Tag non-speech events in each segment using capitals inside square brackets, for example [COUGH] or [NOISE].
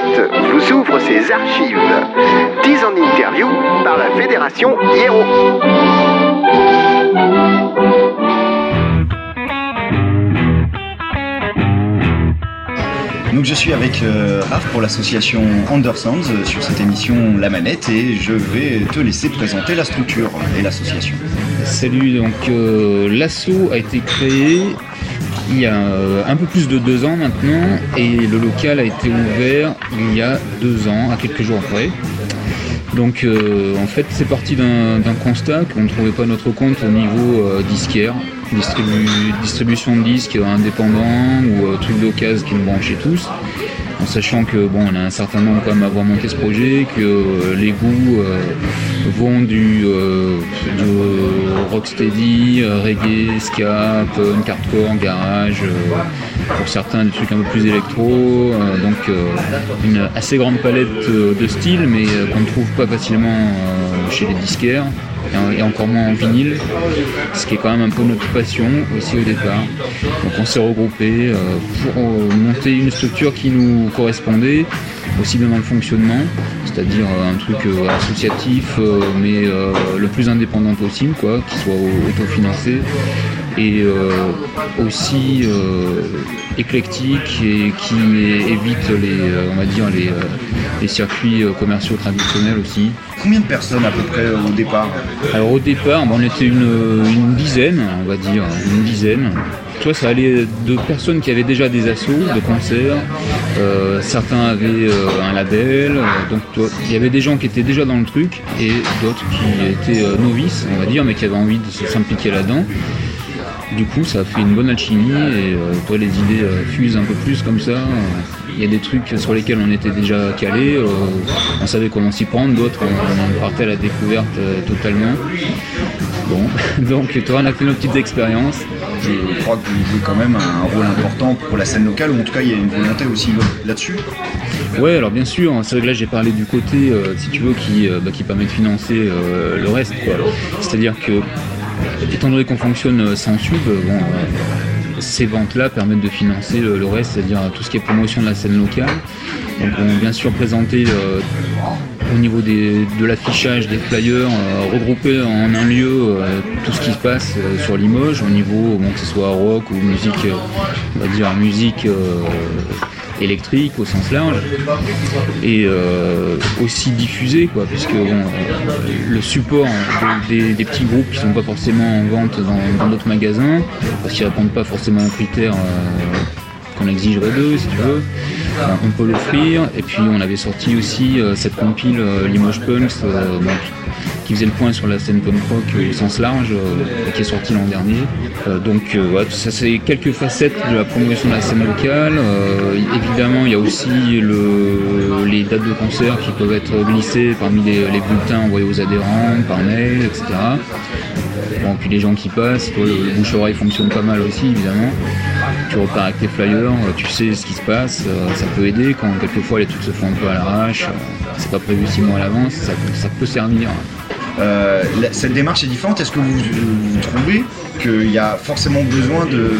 Planète vous ouvre ses archives. 10 en interview par la Fédération Hiero. Donc je suis avec euh, Raph pour l'association Andersons euh, sur cette émission La Manette et je vais te laisser présenter la structure et l'association. Salut, donc euh, l'asso a été créé il y a euh, un peu plus de deux ans maintenant et le local a été ouvert il y a deux ans, à quelques jours après. Donc euh, en fait c'est parti d'un constat qu'on ne trouvait pas notre compte au niveau euh, disquaire, distribu- distribution de disques indépendants ou trucs d'occasion qui nous branchaient tous. En sachant que bon on a un certain nombre quand même à avoir monté ce projet, que les goûts vont du, euh, du rocksteady, euh, reggae, ska, punk, hardcore, garage, euh, pour certains des trucs un peu plus électro, euh, donc euh, une assez grande palette euh, de styles mais euh, qu'on ne trouve pas facilement euh, chez les disquaires et, encore moins en vinyle, ce qui est quand même un peu notre passion aussi au départ. Donc on s'est regroupé euh, pour euh, monter une structure qui nous correspondait aussi bien dans le fonctionnement, c'est-à-dire euh, un truc euh, associatif euh, mais le plus indépendant possible, quoi, qui soit au- autofinancé et aussi éclectique et qui évite les, on va dire les, les circuits commerciaux traditionnels aussi. Combien de personnes à peu près au départ Alors au départ, on était une, dizaine, on va dire, une dizaine. Toi, ça allait de personnes qui avaient déjà des assos de concerts, euh, certains avaient euh, un label, euh, donc il y avait des gens qui étaient déjà dans le truc et d'autres qui étaient novices, on va dire, mais qui avaient envie de s'impliquer là-dedans. Du coup, ça a fait une bonne alchimie et toi, les idées fusent un peu plus comme ça. Il y a des trucs sur lesquels on était déjà calé, euh, on savait comment s'y prendre, d'autres on, on partait à la découverte euh, totalement. Bon, [LAUGHS] donc toi, on a fait nos petites expériences. Je crois que vous jouez quand même un rôle important pour la scène locale, ou en tout cas il y a une volonté aussi là-dessus. Ouais, alors bien sûr, c'est vrai que là j'ai parlé du côté, euh, si tu veux, qui, bah, qui permet de financer le reste. C'est-à-dire que, étant donné qu'on fonctionne sans sub, bon, ces ventes-là permettent de financer le, reste, c'est-à-dire tout ce qui est promotion de la scène locale. Donc on bien sûr présenter euh, au niveau de l'affichage, des flyers, euh, regrouper en un lieu euh, tout ce qui se passe sur Limoges, au niveau, que ce soit rock ou musique, on va dire musique électrique au sens large, et euh, aussi diffuser, quoi, puisque bon, euh, le support de- des, petits groupes qui sont pas forcément en vente dans d'autres magasins, parce qu'ils répondent pas forcément aux critères euh, qu'on exigerait d'eux, si tu veux. On peut l'offrir. Et puis on avait sorti aussi cette compile Limoges Punks, qui faisait le point sur la scène punk rock au sens large, euh, qui est sorti l'an dernier. Euh, donc euh, ouais, ça c'est quelques facettes de la promotion de la scène locale. Euh, évidemment, il y a aussi le, les dates de concert qui peuvent être glissées parmi les, bulletins envoyés aux adhérents, par mail, etc. Bon, puis les gens qui passent, le, le bouche-oreille fonctionne pas mal aussi, évidemment. Tu repars avec tes flyers, euh, tu sais ce qui se passe, euh, ça peut aider quand quelquefois les trucs se font un peu à l'arrache, euh, c'est pas prévu six mois à l'avance, ça peut servir. Euh, cette démarche est différente. Est-ce que vous, trouvez qu'il y a forcément besoin de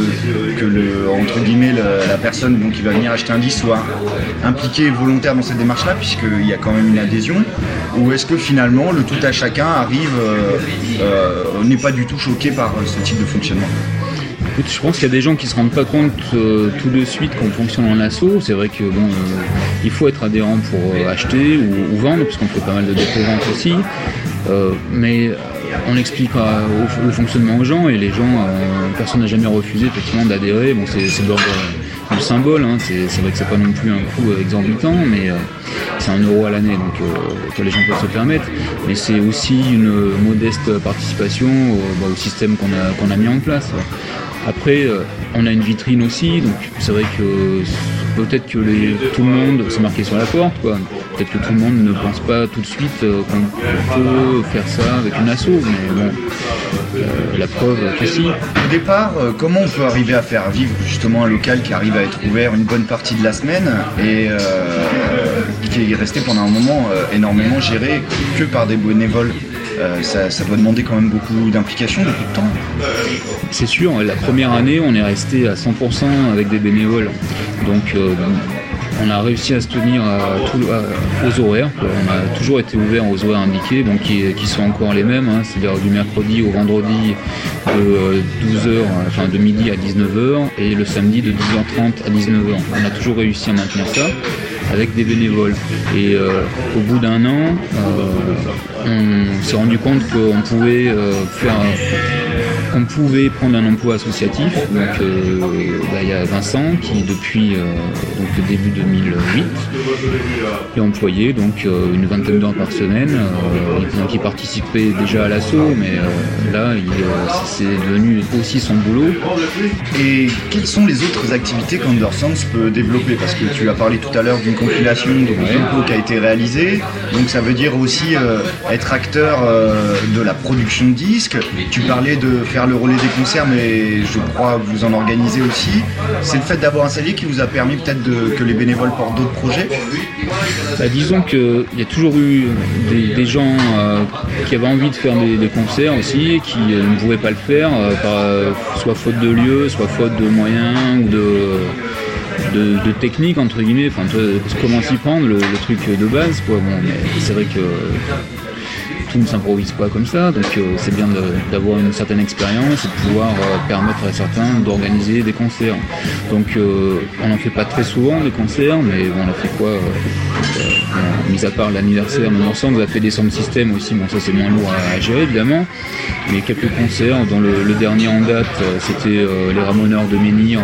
que le entre guillemets le- la personne qui va venir acheter un disque soit impliquée volontaire dans cette démarche-là, puisqu'il y a quand même une adhésion, ou est-ce que finalement le tout à chacun arrive euh, euh, n'est pas du tout choqué par ce type de fonctionnement? Je pense qu'il y a des gens qui se rendent pas compte tout de suite qu'on fonctionne en asso. C'est vrai que bon, il faut être adhérent pour acheter ou, ou vendre, puisqu'on fait pas mal de dépôt-vente aussi. Euh, mais euh, on explique euh, au- le fonctionnement aux gens et les gens, euh, personne n'a jamais refusé effectivement d'adhérer. Bon, c'est l'ordre euh, du symbole. hein. C'est vrai que c'est pas non plus un coût euh, exorbitant, mais c'est un euro à l'année, donc que les gens peuvent se permettre. Mais c'est aussi une modeste participation au, bah, au système qu'on a, qu'on a mis en place. Après, euh, on a une vitrine aussi, donc c'est vrai que euh, peut-être que tout le monde, c'est marqué sur la porte, quoi. Peut-être que tout le monde ne pense pas tout de suite euh, qu'on peut faire ça avec une asso, mais bon, la preuve que si. Au départ, comment on peut arriver à faire vivre justement un local qui arrive à être ouvert une bonne partie de la semaine et qui est resté pendant un moment énormément géré que par des bénévoles? Euh, ça, ça doit demander quand même beaucoup d'implication, beaucoup de temps. C'est sûr, la première année, on est resté à 100% avec des bénévoles. Donc, euh, on a réussi à se tenir aux horaires. On a toujours été ouvert aux horaires indiqués, qui, sont encore les mêmes, hein. c'est-à-dire du mercredi au vendredi de 12h, enfin de midi à 19h et le samedi de 10h30 à 19h. On a toujours réussi à maintenir ça avec des bénévoles. Et au bout d'un an, on s'est rendu compte qu'on pouvait faire on pouvait prendre un emploi associatif. Donc euh, bah, il y a Vincent qui depuis euh, donc, début 2008 est employé donc euh, une vingtaine d'heures par semaine. donc il participait déjà à l'assaut, mais là c'est devenu aussi son boulot. Et quelles sont les autres activités qu'Andersons peut développer? Parce que tu as parlé tout à l'heure d'une compilation de ouais. qui a été réalisée. Donc ça veut dire aussi être acteur de la production de disques. Tu parlais de faire le relais des concerts, mais je crois que vous en organisez aussi. C'est le fait d'avoir un salier qui vous a permis peut-être que les bénévoles portent d'autres projets bah, Disons qu'il y a toujours eu des, gens euh, qui avaient envie de faire des, concerts aussi, qui euh, ne pouvaient pas le faire, euh, soit faute de lieu, soit faute de moyens ou de, de, technique entre guillemets, enfin comment s'y prendre, le, truc de base c'est vrai que tout ne s'improvise pas comme ça, donc euh, c'est bien d'avoir une certaine expérience et de pouvoir euh, permettre à certains d'organiser des concerts. Donc euh, on n'en fait pas très souvent des concerts, mais on a fait quoi Mis à part l'anniversaire de ensemble, on a fait des sound systems aussi, bon ça c'est moins lourd à, gérer évidemment, mais quelques concerts, dont le, dernier en date c'était les Ramoneurs de Menhir,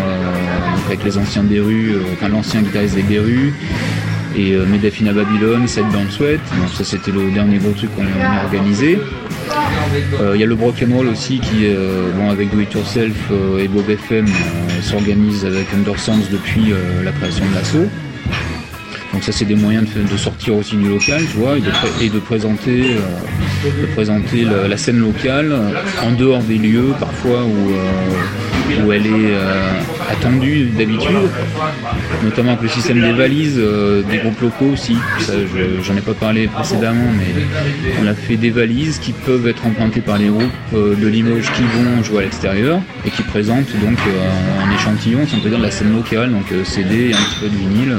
avec les anciens des rues, enfin l'ancien guitariste des Berus et euh, Medafina Babylone, 7 dans le Sweat. ça c'était le dernier gros truc qu'on a organisé. Euh, il y a le Broken Roll aussi qui, euh, bon, avec Do It Yourself et Bob FM, s'organise avec Undersense depuis la création de l'assaut. Donc ça c'est des moyens de, sortir aussi du local, tu vois, et de, présenter, de présenter la, scène locale en dehors des lieux parfois où, où elle est attendu d'habitude, notamment avec le système des valises euh, des groupes locaux aussi. j'en ai pas parlé précédemment, mais on a fait des valises qui peuvent être empruntées par les groupes euh, de Limoges qui vont jouer à l'extérieur et qui présentent donc euh, un échantillon, si on peut dire, de la scène locale, donc CD un petit peu de vinyle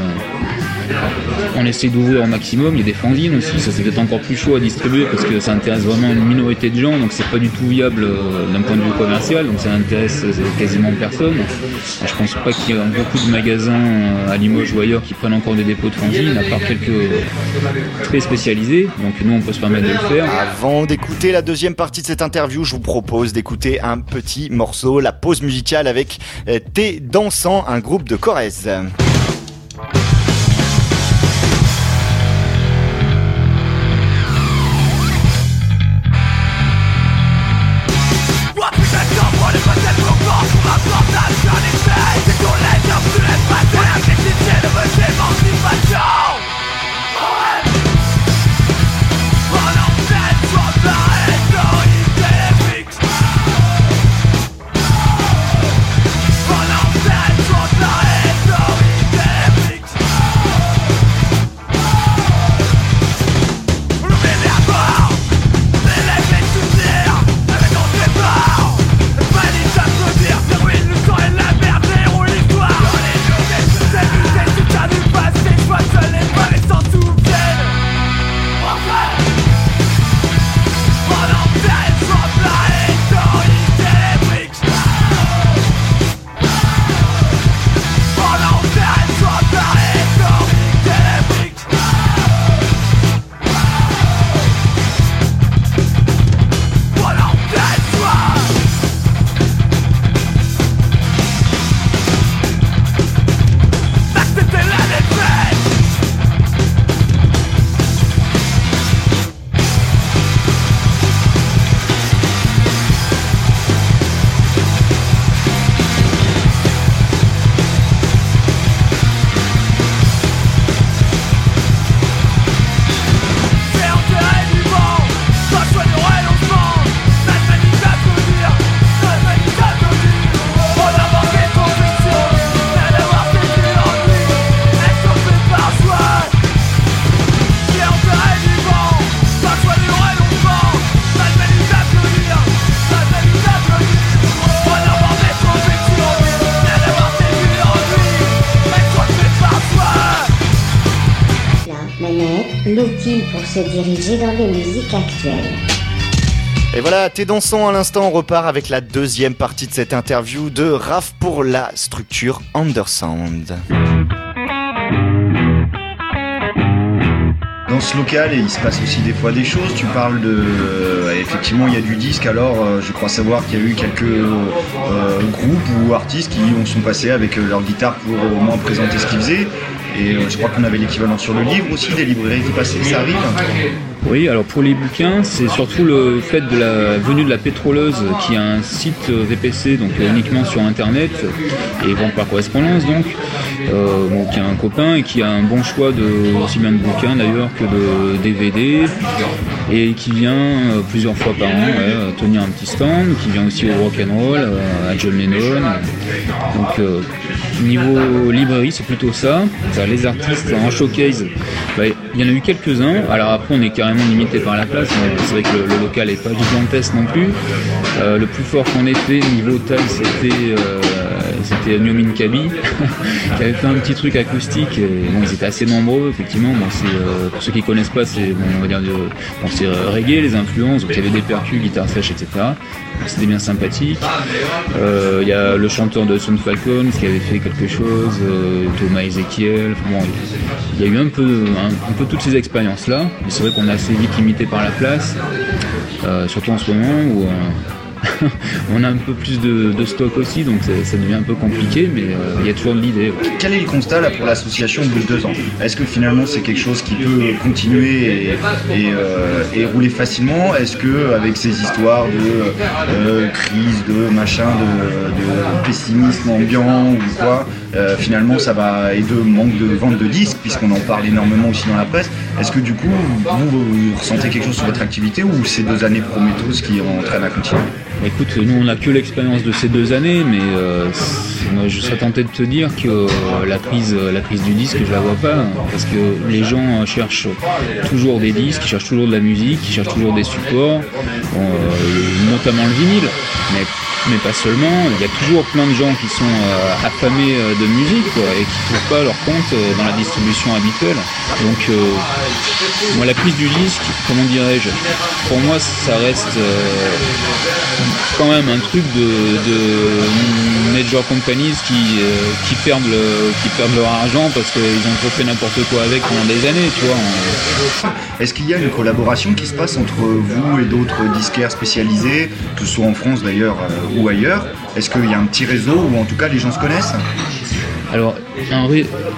on essaie d'ouvrir au maximum. Il y a des fanzines aussi, ça c'est peut-être encore plus chaud à distribuer parce que ça intéresse vraiment une minorité de gens, donc c'est pas du tout viable euh, d'un point de vue commercial, donc ça intéresse euh, quasiment personne. Je pense pas qu'il y ait beaucoup de magasins euh, à Limoges ou ailleurs qui prennent encore des dépôts de fanzines, à part quelques très spécialisés, donc nous on peut se permettre de le faire. Avant d'écouter la deuxième partie de cette interview, je vous propose d'écouter un petit morceau, la pause musicale avec T Dansant, un groupe de Corrèze. Pour se diriger dans les musiques actuelles. Et voilà, t'es dansant à l'instant, on repart avec la deuxième partie de cette interview de Raph pour la structure Undersound. Dans ce local, il se passe aussi des fois des choses. Tu parles de. euh, effectivement, il y a du disque, alors euh, je crois savoir qu'il y a eu quelques euh, groupes ou artistes qui ont sont passés avec leur guitare pour au moins présenter ce qu'ils faisaient. Et euh, je crois qu'on avait l'équivalent sur le livre aussi, des librairies qui passaient. Ça arrive Oui, alors pour les bouquins, c'est surtout le fait de la venue de la pétroleuse qui a un site euh, VPC, donc euh, uniquement sur internet, et vend par correspondance donc, qui a un copain et qui a un bon choix de aussi bien de bouquins d'ailleurs que de DVD, et qui vient plusieurs fois par an tenir un petit stand, qui vient aussi au rock'n'roll, euh, à John Lennon. Niveau librairie, c'est plutôt ça. Les artistes en showcase, bah, il y en a eu quelques-uns. Alors après, on est carrément limité par la place. C'est vrai que le, le local n'est pas gigantesque non plus. Euh, le plus fort qu'on ait fait niveau taille, c'était euh, c'était Nyomin Kabi, [LAUGHS] qui avait fait un petit truc acoustique. Et, ils étaient assez nombreux, effectivement. Euh, pour ceux qui connaissent pas, c'est on va dire euh, reggae, les influences. Donc il y avait des percus, guitare sèche, etc. C'était bien sympathique. Euh, Il y a le chanteur de Sun Falcons qui avait fait quelque chose, Thomas Ezekiel. Il y a eu un peu, un, peu toutes ces expériences-là. Mais c'est vrai qu'on est assez vite limité par la place, surtout en ce moment où [LAUGHS] on a un peu plus de, stock aussi, donc ça, devient un peu compliqué, mais euh, il y a toujours de l'idée. Quel est le constat là pour l'association au bout de deux ans? Est-ce que finalement c'est quelque chose qui peut continuer et, euh, rouler facilement? Est-ce que avec ces histoires de euh, crise, de machin, de pessimisme ambiant ou quoi, euh, finalement ça va et de manque de vente de disques puisqu'on en parle énormément aussi dans la presse. Est-ce que du coup vous, ressentez quelque chose sur votre activité ou ces deux années prometteuses qui entraînent à continuer? Écoute, nous on n'a que l'expérience de ces deux années, mais euh, moi je serais tenté de te dire que euh, la prise, la prise du disque, je la vois pas, parce que les gens cherchent toujours des disques, ils cherchent toujours de la musique, ils cherchent toujours des supports, notamment le vinyle, mais mais pas seulement. Il y a toujours plein de gens qui sont euh, affamés euh, de musique et qui trouvent pas leur compte euh, dans la distribution habituelle. Donc moi la prise du disque, comment dirais-je, pour moi ça reste quand même un truc de, de major companies qui, qui, perdent qui perdent leur argent parce qu'ils ont trop fait n'importe quoi avec pendant des années, tu vois. Est-ce qu'il y a une collaboration qui se passe entre vous et d'autres disquaires spécialisés, que ce soit en France d'ailleurs ou ailleurs Est-ce qu'il y a un petit réseau ou en tout cas les gens se connaissent Alors,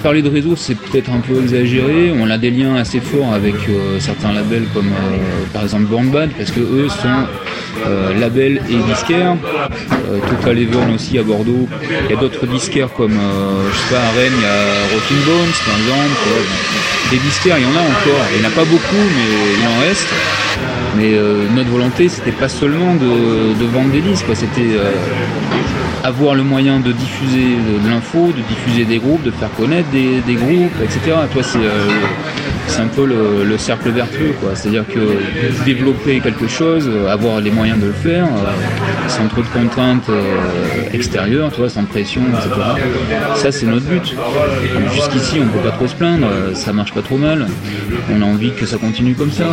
parler de réseau, c'est peut-être un peu exagéré. On a des liens assez forts avec euh, certains labels comme euh, par exemple Born Bad, parce que eux sont euh, labels et disquaires. Total Even aussi à Bordeaux. Il y a d'autres disquaires comme, je sais pas, à Rennes, il y a Rockin' Bones par exemple. Des disquaires, il y en a encore. Il n'y en a pas beaucoup, mais il en reste. Mais euh, notre volonté, c'était pas seulement de, de vendre des disques, c'était euh, avoir le moyen de diffuser de, de l'info, de diffuser des groupes, de faire connaître des, des groupes, etc. Toi, c'est euh, c'est un peu le, le cercle vertueux. C'est-à-dire que développer quelque chose, euh, avoir les moyens de le faire, euh, sans trop de contraintes euh, extérieures, tu vois, sans pression, etc. Ça, c'est notre but. Jusqu'ici, on peut pas trop se plaindre, ça marche pas trop mal. On a envie que ça continue comme ça,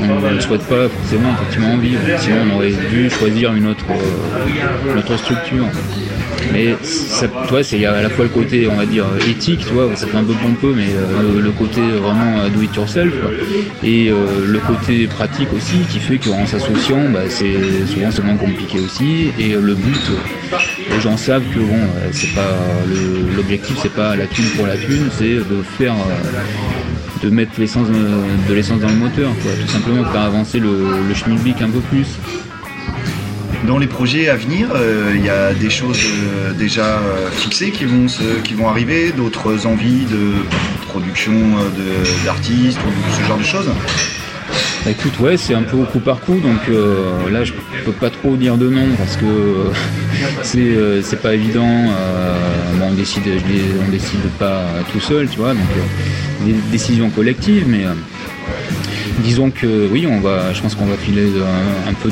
on ne souhaite pas forcément effectivement en vivre. Sinon, on aurait dû choisir une autre structure. Mais ça, toi, c'est il y a à la fois le côté, on va dire, éthique, ça fait un peu pompeux, mais euh, le, côté vraiment euh, do it yourself, et euh, le côté pratique aussi, qui fait qu'en s'associant, bah, c'est souvent moins compliqué aussi. Et le but, les gens savent que bon, c'est pas l'objectif, c'est pas la thune pour la thune, c'est de faire de mettre de l'essence dans le moteur, tout simplement faire avancer le, le un peu plus. Dans les projets à venir, euh, il y a des choses euh, déjà euh, fixées qui vont, qui vont arriver, d'autres envies de production d'artistes ou ce genre de choses Bah, écoute, ouais, c'est un peu au coup par coup, donc là je peux pas trop dire de nom parce que euh, c'est pas évident. on décide, on décide pas tout seul, tu vois, donc des décisions collectives, mais disons que oui, on va, je pense qu'on va filer un, peu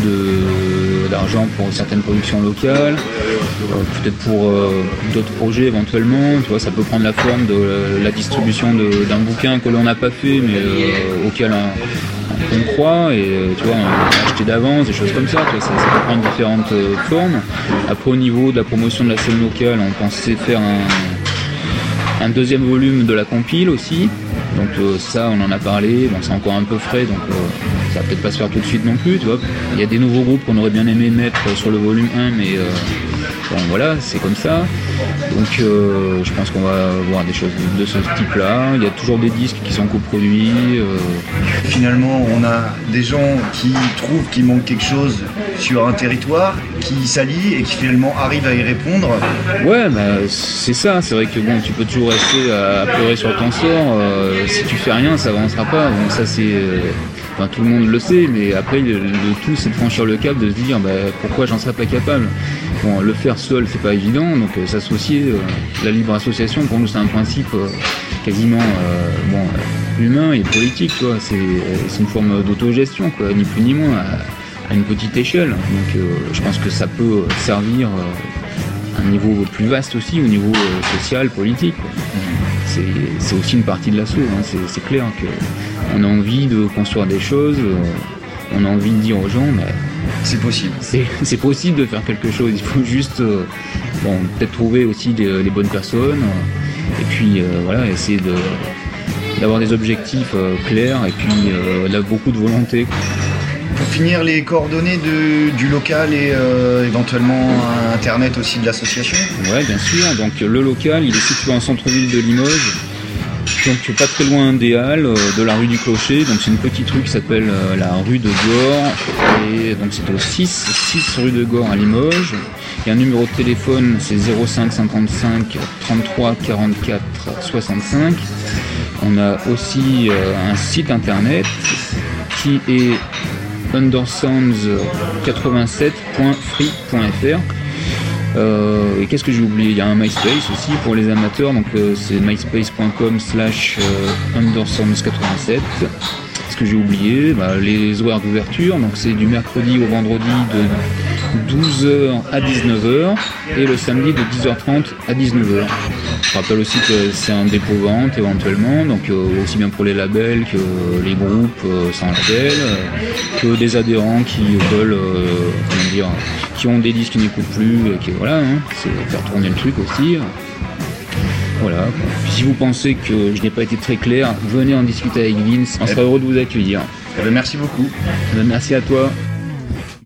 d'argent pour certaines productions locales, euh, peut-être pour euh, d'autres projets éventuellement. Tu vois, ça peut prendre la forme de la distribution d'un bouquin que l'on n'a pas fait, mais euh, auquel on, croit, et tu vois, acheter d'avance, des choses comme ça. Ça, peut prendre différentes formes. Après, au niveau de la promotion de la scène locale, on pensait faire un deuxième volume de la compile aussi. Donc euh, ça, on en a parlé. C'est encore un peu frais, donc euh, ça va peut-être pas se faire tout de suite non plus. Tu vois, il y a des nouveaux groupes qu'on aurait bien aimé mettre sur le volume 1, mais euh, bon, voilà, c'est comme ça. Donc euh, je pense qu'on va voir des choses de ce type-là. Il y a toujours des disques qui sont coproduits. euh, Finalement, on a des gens qui trouvent qu'il manque quelque chose sur un territoire, qui s'allient et qui finalement arrivent à y répondre. Ouais, bah, c'est ça. C'est vrai que bon, tu peux toujours rester à, pleurer sur ton sort. euh, si tu fais rien, ça avancera pas. Donc ça, c'est, tout le monde le sait. Mais après, le, tout, c'est de franchir le cap, de se dire, bah, pourquoi j'en serais pas capable? Bon, le faire seul, c'est pas évident. Donc euh, s'associer, euh, la libre association, pour nous, c'est un principe euh, quasiment bon, humain et politique. C'est, une forme d'autogestion, quoi, ni plus ni moins. À, une petite échelle. Donc je pense que ça peut servir à un niveau plus vaste aussi, au niveau social, politique. C'est aussi une partie de l'assaut, hein. c'est clair qu'on a envie de construire des choses, euh, on a envie de dire aux gens, mais C'est possible. [LAUGHS] c'est possible de faire quelque chose, il faut juste euh, bon, peut-être trouver aussi les, les bonnes personnes, euh, et puis euh, voilà, essayer de d'avoir des objectifs clairs et puis là, beaucoup de volonté. Pour finir, les coordonnées de- du local et éventuellement Internet aussi de l'association? Ouais, bien sûr. Donc le local, il est situé en centre-ville de Limoges. Donc pas très loin des Halles, euh, de la rue du Clocher. Donc c'est une petite rue qui s'appelle euh, la rue de Gore. Et donc c'est au 6, 6 rue de Gore à Limoges. Il y a un numéro de téléphone, c'est 05 55 33 44 65. On a aussi euh, un site internet qui est undersounds87.free.fr. Euh, et qu'est-ce que j'ai oublié? Il y a un MySpace aussi pour les amateurs, donc euh, c'est myspace.com slash euh, undersounds87. Ce que j'ai oublié, bah, les horaires d'ouverture, donc c'est du mercredi au vendredi de 12h à 19h et le samedi de 10h30 à 19h. Je rappelle aussi que c'est un dépôt-vente éventuellement, donc euh, aussi bien pour les labels que les groupes euh, sans label, euh, que des adhérents qui veulent, comment dire, qui ont des disques qui n'écoutent plus, et qui voilà, hein, c'est faire tourner le truc aussi. Voilà. si vous pensez que je n'ai pas été très clair, venez en discuter avec Vince, on sera heureux de vous accueillir. Eh ben, merci beaucoup. Eh ben, Merci à toi.